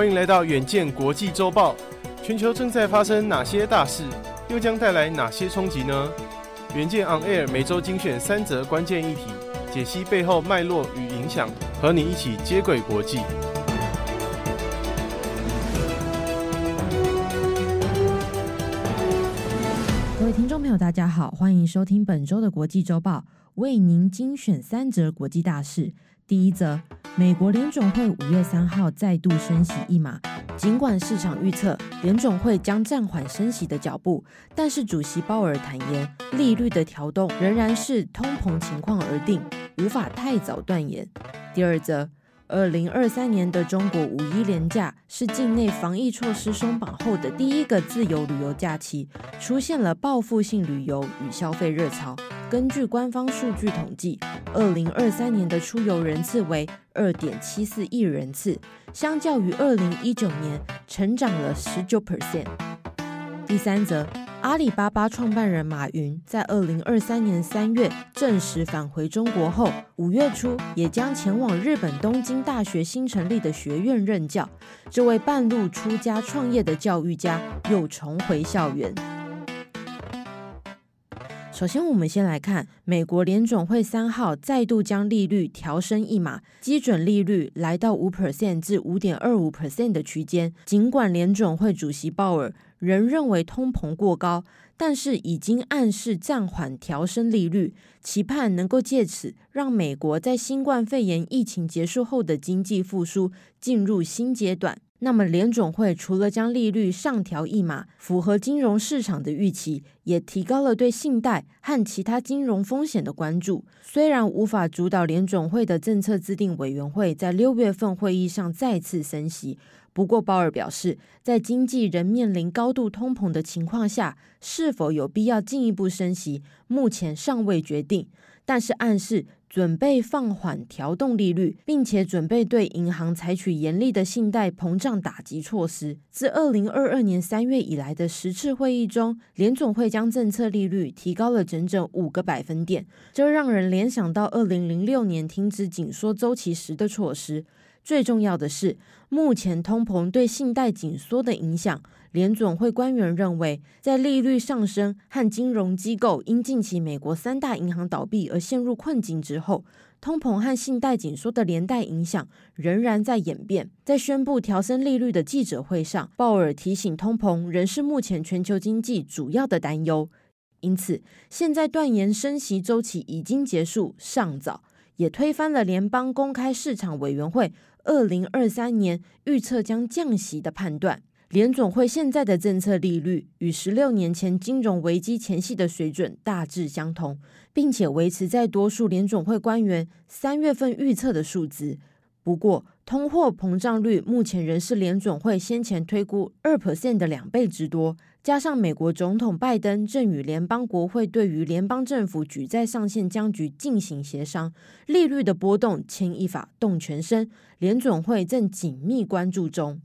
欢迎来到远见国际周报。全球正在发生哪些大事，又将带来哪些冲击呢？远见 On Air 每周精选三则关键议题，解析背后脉络与影响，和你一起接轨国际。各位听众朋友，大家好，欢迎收听本周的国际周报，为您精选三则国际大事。第一则。美国联总会五月三号再度升息一码，尽管市场预测联总会将暂缓升息的脚步，但是主席鲍尔坦言，利率的调动仍然是通膨情况而定，无法太早断言。第二则，二零二三年的中国五一连假是境内防疫措施松绑后的第一个自由旅游假期，出现了报复性旅游与消费热潮。根据官方数据统计，二零二三年的出游人次为二点七四亿人次，相较于二零一九年成长了十九 percent。第三则，阿里巴巴创办人马云在二零二三年三月正式返回中国后，五月初也将前往日本东京大学新成立的学院任教。这位半路出家创业的教育家又重回校园。首先，我们先来看美国联准会三号再度将利率调升一码，基准利率来到五 percent 至五点二五 percent 的区间。尽管联准会主席鲍尔仍认为通膨过高，但是已经暗示暂缓调升利率，期盼能够借此让美国在新冠肺炎疫情结束后的经济复苏进入新阶段。那么，联总会除了将利率上调一码，符合金融市场的预期，也提高了对信贷和其他金融风险的关注。虽然无法主导联总会的政策制定委员会在六月份会议上再次升息，不过鲍尔表示，在经济仍面临高度通膨的情况下，是否有必要进一步升息，目前尚未决定，但是暗示。准备放缓调动利率，并且准备对银行采取严厉的信贷膨胀打击措施。自二零二二年三月以来的十次会议中，联总会将政策利率提高了整整五个百分点，这让人联想到二零零六年停止紧缩周期时的措施。最重要的是，目前通膨对信贷紧缩的影响。联准会官员认为，在利率上升和金融机构因近期美国三大银行倒闭而陷入困境之后，通膨和信贷紧缩的连带影响仍然在演变。在宣布调升利率的记者会上，鲍尔提醒，通膨仍是目前全球经济主要的担忧，因此现在断言升息周期已经结束尚早，也推翻了联邦公开市场委员会二零二三年预测将降息的判断。联总会现在的政策利率与十六年前金融危机前夕的水准大致相同，并且维持在多数联总会官员三月份预测的数字。不过，通货膨胀率目前仍是联总会先前推估二 percent 的两倍之多。加上美国总统拜登正与联邦国会对于联邦政府举债上限僵局进行协商，利率的波动牵一发动全身，联总会正紧密关注中。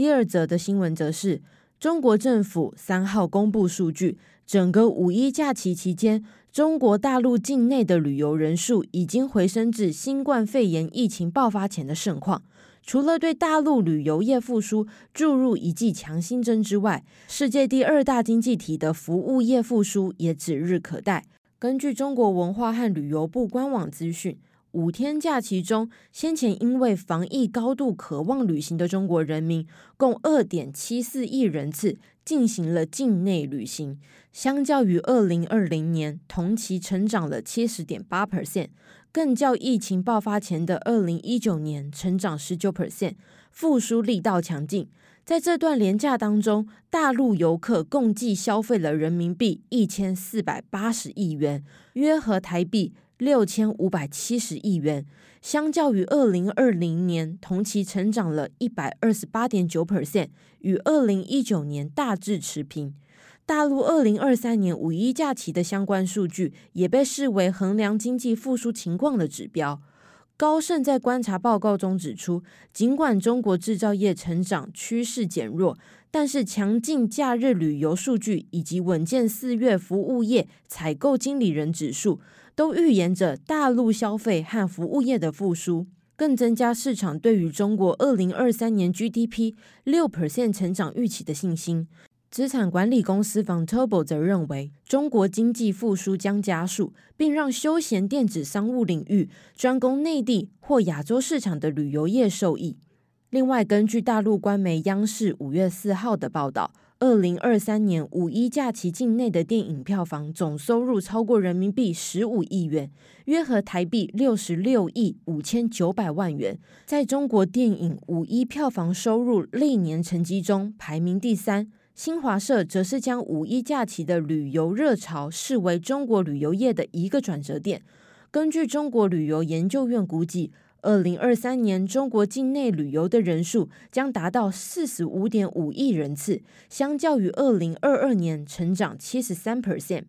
第二则的新闻则是，中国政府三号公布数据，整个五一假期期间，中国大陆境内的旅游人数已经回升至新冠肺炎疫情爆发前的盛况。除了对大陆旅游业复苏注入一剂强心针之外，世界第二大经济体的服务业复苏也指日可待。根据中国文化和旅游部官网资讯。五天假期中，先前因为防疫高度渴望旅行的中国人民，共二点七四亿人次进行了境内旅行，相较于二零二零年同期成长了七十点八 percent，更较疫情爆发前的二零一九年成长十九 percent，复苏力道强劲。在这段连假当中，大陆游客共计消费了人民币一千四百八十亿元，约合台币。六千五百七十亿元，相较于二零二零年同期成长了一百二十八点九 percent，与二零一九年大致持平。大陆二零二三年五一假期的相关数据也被视为衡量经济复苏情况的指标。高盛在观察报告中指出，尽管中国制造业成长趋势减弱，但是强劲假日旅游数据以及稳健四月服务业采购经理人指数，都预言着大陆消费和服务业的复苏，更增加市场对于中国二零二三年 GDP 六 percent 成长预期的信心。资产管理公司 Vontobel 则认为，中国经济复苏将加速，并让休闲电子商务领域专攻内地或亚洲市场的旅游业受益。另外，根据大陆官媒央视五月四号的报道，二零二三年五一假期境内的电影票房总收入超过人民币十五亿元，约合台币六十六亿五千九百万元，在中国电影五一票房收入历年成绩中排名第三。新华社则是将五一假期的旅游热潮视为中国旅游业的一个转折点。根据中国旅游研究院估计，二零二三年中国境内旅游的人数将达到四十五点五亿人次，相较于二零二二年成长七十三 percent。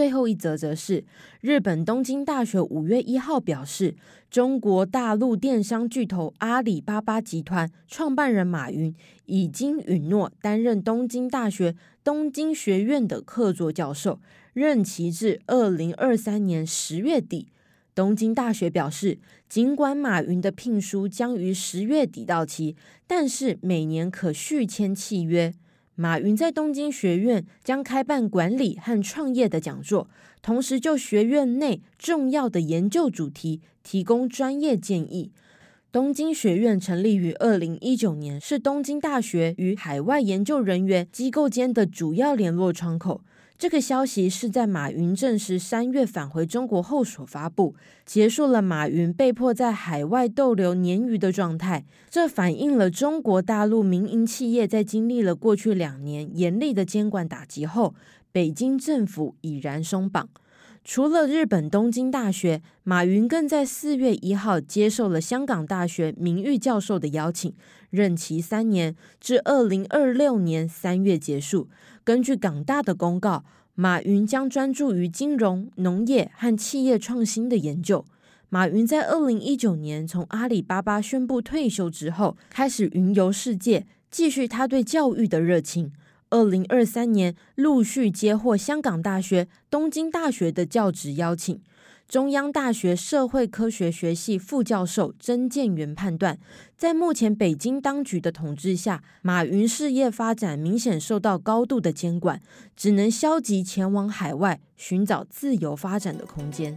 最后一则则是日本东京大学五月一号表示，中国大陆电商巨头阿里巴巴集团创办人马云已经允诺担任东京大学东京学院的客座教授，任期至二零二三年十月底。东京大学表示，尽管马云的聘书将于十月底到期，但是每年可续签契约。马云在东京学院将开办管理和创业的讲座，同时就学院内重要的研究主题提供专业建议。东京学院成立于二零一九年，是东京大学与海外研究人员机构间的主要联络窗口。这个消息是在马云证实三月返回中国后所发布，结束了马云被迫在海外逗留年余的状态。这反映了中国大陆民营企业在经历了过去两年严厉的监管打击后，北京政府已然松绑。除了日本东京大学，马云更在四月一号接受了香港大学名誉教授的邀请，任期三年，至二零二六年三月结束。根据港大的公告，马云将专注于金融、农业和企业创新的研究。马云在二零一九年从阿里巴巴宣布退休之后，开始云游世界，继续他对教育的热情。二零二三年陆续接获香港大学、东京大学的教职邀请。中央大学社会科学学系副教授曾建元判断，在目前北京当局的统治下，马云事业发展明显受到高度的监管，只能消极前往海外寻找自由发展的空间。